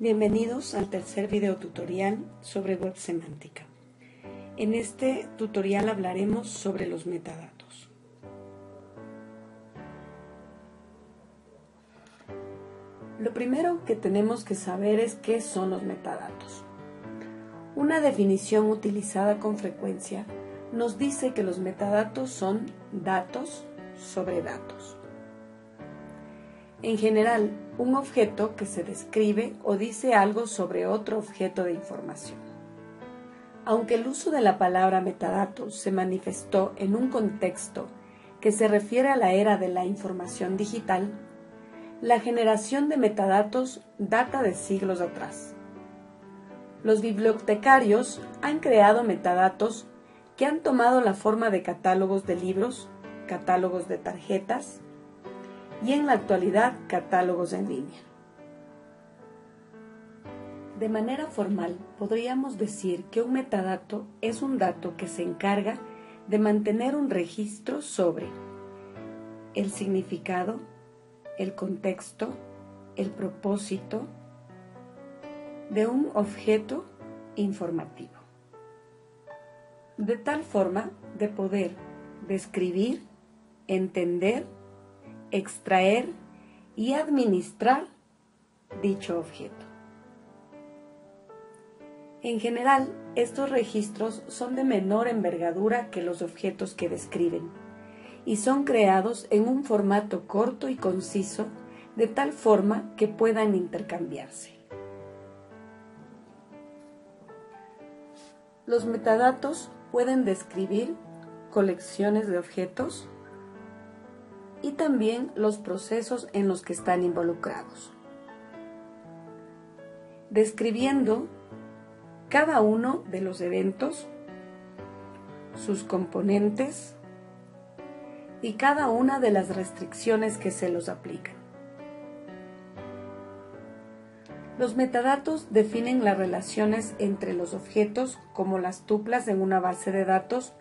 Bienvenidos al tercer video tutorial sobre web semántica. En este tutorial hablaremos sobre los metadatos. Lo primero que tenemos que saber es qué son los metadatos. Una definición utilizada con frecuencia nos dice que los metadatos son datos sobre datos. En general, un objeto que se describe o dice algo sobre otro objeto de información. Aunque el uso de la palabra metadatos se manifestó en un contexto que se refiere a la era de la información digital, la generación de metadatos data de siglos atrás. Los bibliotecarios han creado metadatos que han tomado la forma de catálogos de libros, catálogos de tarjetas, y en la actualidad catálogos en línea. De manera formal, podríamos decir que un metadato es un dato que se encarga de mantener un registro sobre el significado, el contexto, el propósito de un objeto informativo. De tal forma de poder describir, entender extraer y administrar dicho objeto. En general, estos registros son de menor envergadura que los objetos que describen y son creados en un formato corto y conciso de tal forma que puedan intercambiarse. Los metadatos pueden describir colecciones de objetos, y también los procesos en los que están involucrados. Describiendo cada uno de los eventos, sus componentes y cada una de las restricciones que se los aplican. Los metadatos definen las relaciones entre los objetos como las tuplas en una base de datos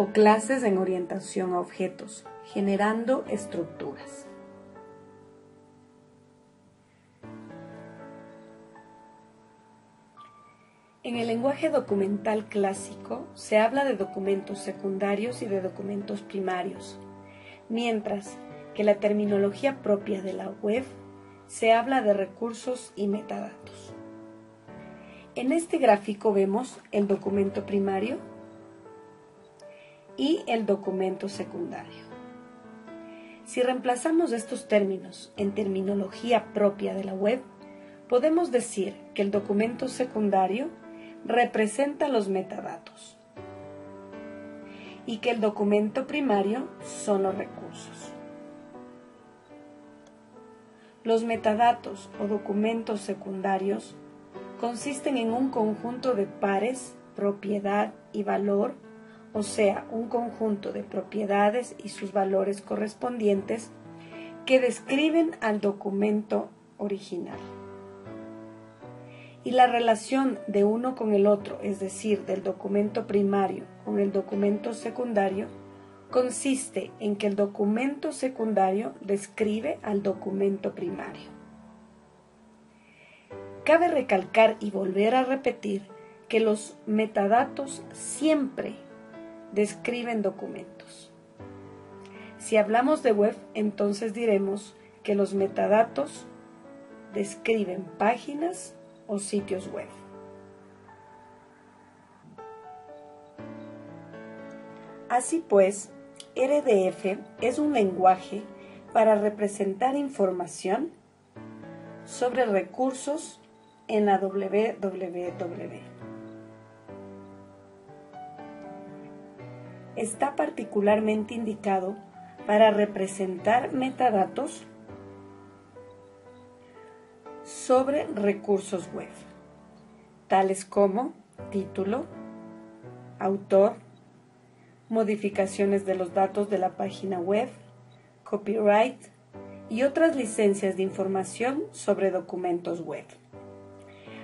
o clases en orientación a objetos, generando estructuras. En el lenguaje documental clásico se habla de documentos secundarios y de documentos primarios, mientras que la terminología propia de la web se habla de recursos y metadatos. En este gráfico vemos el documento primario y el documento secundario. Si reemplazamos estos términos en terminología propia de la web, podemos decir que el documento secundario representa los metadatos y que el documento primario son los recursos. Los metadatos o documentos secundarios consisten en un conjunto de pares, propiedad y valor o sea, un conjunto de propiedades y sus valores correspondientes que describen al documento original. Y la relación de uno con el otro, es decir, del documento primario con el documento secundario, consiste en que el documento secundario describe al documento primario. Cabe recalcar y volver a repetir que los metadatos siempre describen documentos. Si hablamos de web, entonces diremos que los metadatos describen páginas o sitios web. Así pues, RDF es un lenguaje para representar información sobre recursos en la www está particularmente indicado para representar metadatos sobre recursos web, tales como título, autor, modificaciones de los datos de la página web, copyright y otras licencias de información sobre documentos web,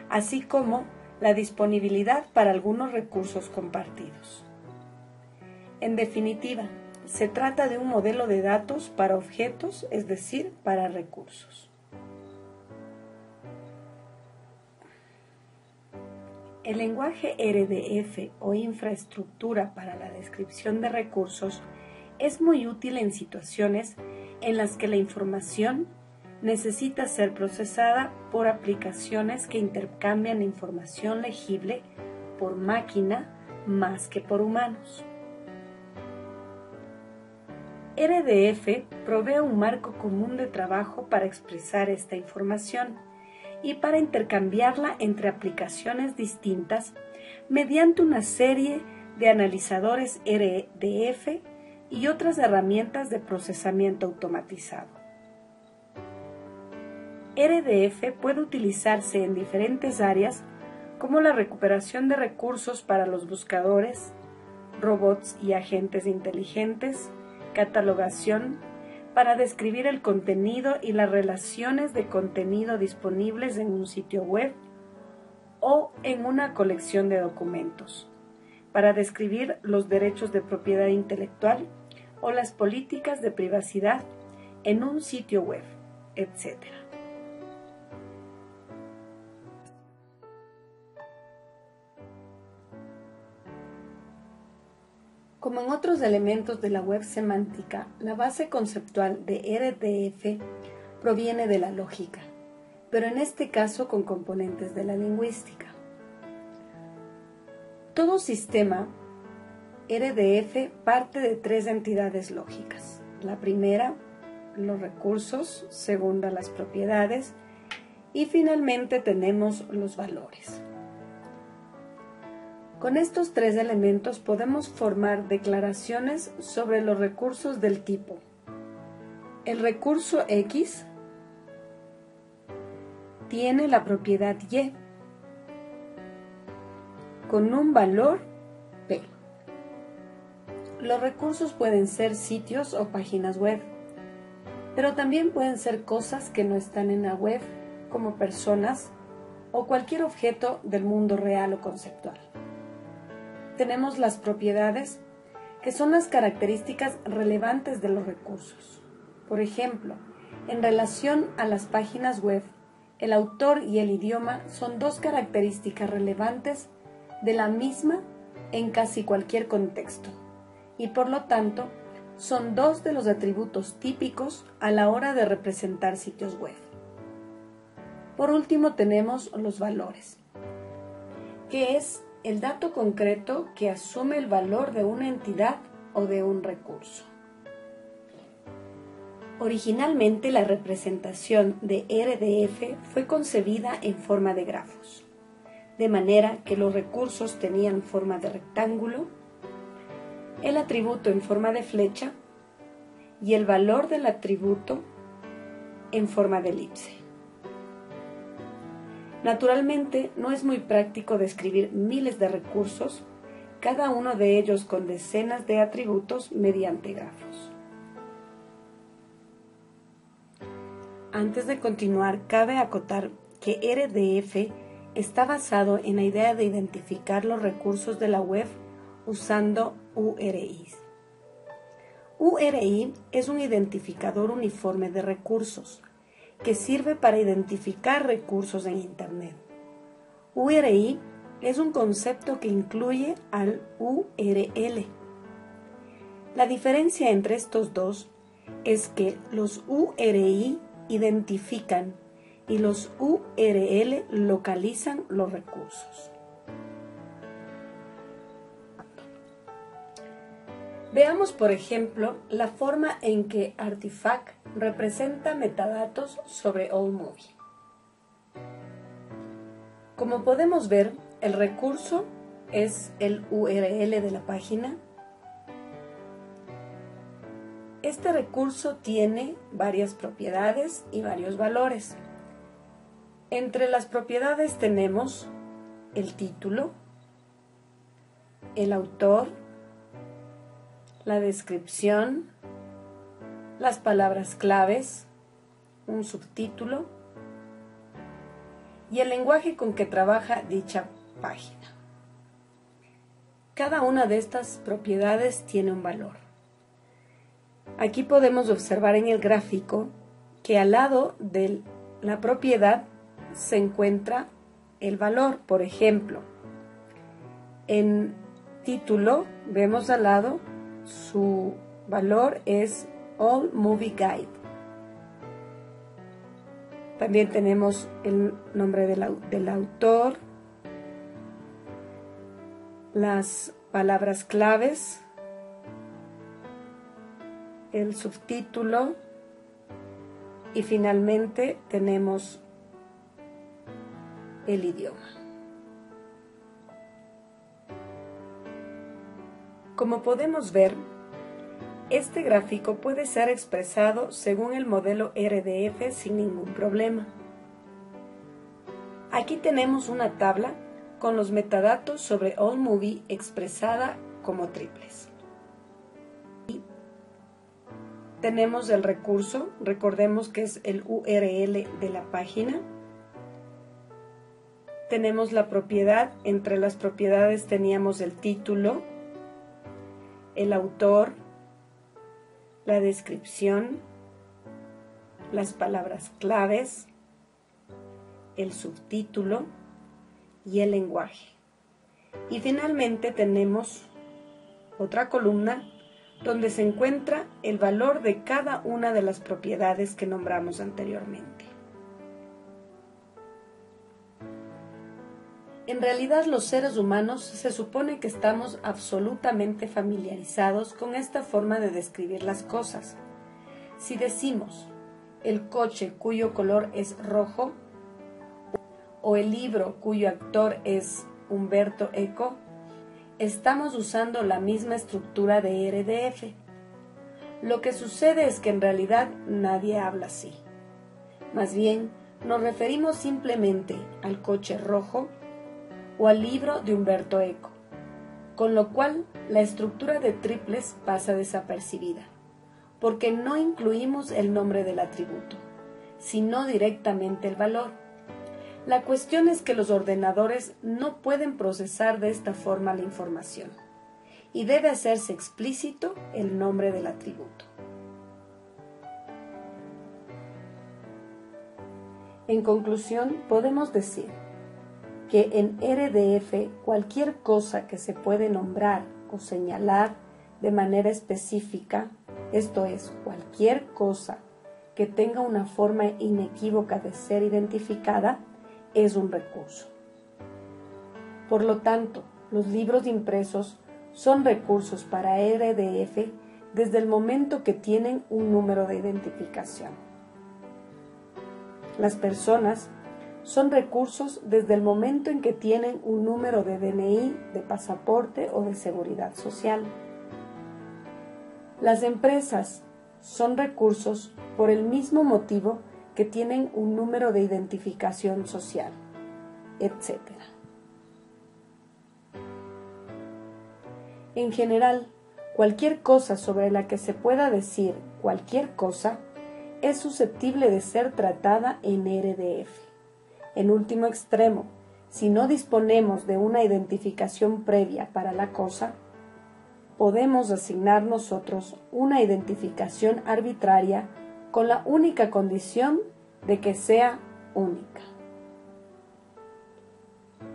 así como la disponibilidad para algunos recursos compartidos. En definitiva, se trata de un modelo de datos para objetos, es decir, para recursos. El lenguaje RDF o infraestructura para la descripción de recursos es muy útil en situaciones en las que la información necesita ser procesada por aplicaciones que intercambian información legible por máquina más que por humanos. RDF provee un marco común de trabajo para expresar esta información y para intercambiarla entre aplicaciones distintas mediante una serie de analizadores RDF y otras herramientas de procesamiento automatizado. RDF puede utilizarse en diferentes áreas como la recuperación de recursos para los buscadores, robots y agentes inteligentes, catalogación, para describir el contenido y las relaciones de contenido disponibles en un sitio web o en una colección de documentos, para describir los derechos de propiedad intelectual o las políticas de privacidad en un sitio web, etc. Como en otros elementos de la web semántica, la base conceptual de RDF proviene de la lógica, pero en este caso con componentes de la lingüística. Todo sistema RDF parte de tres entidades lógicas. La primera, los recursos, segunda, las propiedades y finalmente tenemos los valores. Con estos tres elementos podemos formar declaraciones sobre los recursos del tipo. El recurso X tiene la propiedad Y con un valor P. Los recursos pueden ser sitios o páginas web, pero también pueden ser cosas que no están en la web, como personas o cualquier objeto del mundo real o conceptual tenemos las propiedades, que son las características relevantes de los recursos. Por ejemplo, en relación a las páginas web, el autor y el idioma son dos características relevantes de la misma en casi cualquier contexto, y por lo tanto son dos de los atributos típicos a la hora de representar sitios web. Por último tenemos los valores, que es el dato concreto que asume el valor de una entidad o de un recurso. Originalmente la representación de RDF fue concebida en forma de grafos, de manera que los recursos tenían forma de rectángulo, el atributo en forma de flecha y el valor del atributo en forma de elipse. Naturalmente, no es muy práctico describir miles de recursos, cada uno de ellos con decenas de atributos mediante grafos. Antes de continuar, cabe acotar que RDF está basado en la idea de identificar los recursos de la web usando URIs. URI es un identificador uniforme de recursos que sirve para identificar recursos en Internet. URI es un concepto que incluye al URL. La diferencia entre estos dos es que los URI identifican y los URL localizan los recursos. Veamos, por ejemplo, la forma en que Artifact representa metadatos sobre AllMovie. Como podemos ver, el recurso es el URL de la página. Este recurso tiene varias propiedades y varios valores. Entre las propiedades tenemos el título, el autor, la descripción, las palabras claves, un subtítulo y el lenguaje con que trabaja dicha página. Cada una de estas propiedades tiene un valor. Aquí podemos observar en el gráfico que al lado de la propiedad se encuentra el valor. Por ejemplo, En título vemos al lado su valor es All Movie Guide. También tenemos el nombre del, del autor, las palabras claves, el subtítulo y finalmente tenemos el idioma. Como podemos ver, este gráfico puede ser expresado según el modelo RDF sin ningún problema. Aquí tenemos una tabla con los metadatos sobre AllMovie expresada como triples. tenemos el recurso, recordemos que es el URL de la página. Tenemos la propiedad, entre las propiedades teníamos el título, el autor, la descripción, las palabras claves, el subtítulo y el lenguaje. Y finalmente tenemos otra columna donde se encuentra el valor de cada una de las propiedades que nombramos anteriormente. En realidad los seres humanos se supone que estamos absolutamente familiarizados con esta forma de describir las cosas. Si decimos el coche cuyo color es rojo o el libro cuyo actor es Humberto Eco, estamos usando la misma estructura de RDF. Lo que sucede es que en realidad nadie habla así. Más bien, nos referimos simplemente al coche rojo o al libro de Humberto Eco, con lo cual la estructura de triples pasa desapercibida, porque no incluimos el nombre del atributo, sino directamente el valor. La cuestión es que los ordenadores no pueden procesar de esta forma la información y debe hacerse explícito el nombre del atributo. En conclusión, podemos decir que en RDF cualquier cosa que se puede nombrar o señalar de manera específica, esto es, cualquier cosa que tenga una forma inequívoca de ser identificada, es un recurso. Por lo tanto, los libros impresos son recursos para RDF desde el momento que tienen un número de identificación. Las personas son recursos desde el momento en que tienen un número de DNI, de pasaporte o de seguridad social. Las empresas son recursos por el mismo motivo que tienen un número de identificación social, etc. En general, cualquier cosa sobre la que se pueda decir cualquier cosa es susceptible de ser tratada en RDF. En último extremo, si no disponemos de una identificación previa para la cosa, podemos asignar nosotros una identificación arbitraria con la única condición de que sea única.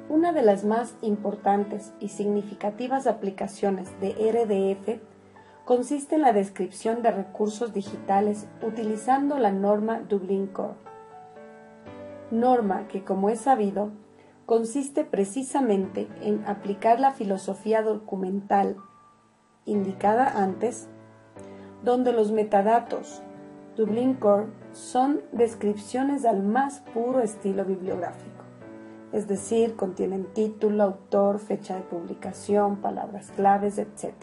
Una de las más importantes y significativas aplicaciones de RDF consiste en la descripción de recursos digitales utilizando la norma Dublin Core. Norma que, como es sabido, consiste precisamente en aplicar la filosofía documental indicada antes, donde los metadatos Dublin Core son descripciones al más puro estilo bibliográfico, es decir, contienen título, autor, fecha de publicación, palabras claves, etc.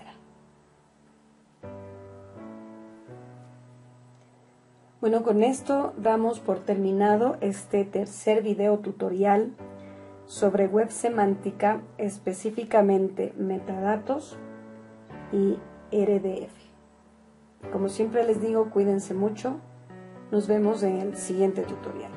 Bueno, con esto damos por terminado este tercer video tutorial sobre web semántica, específicamente metadatos y RDF. Como siempre les digo, cuídense mucho. Nos vemos en el siguiente tutorial.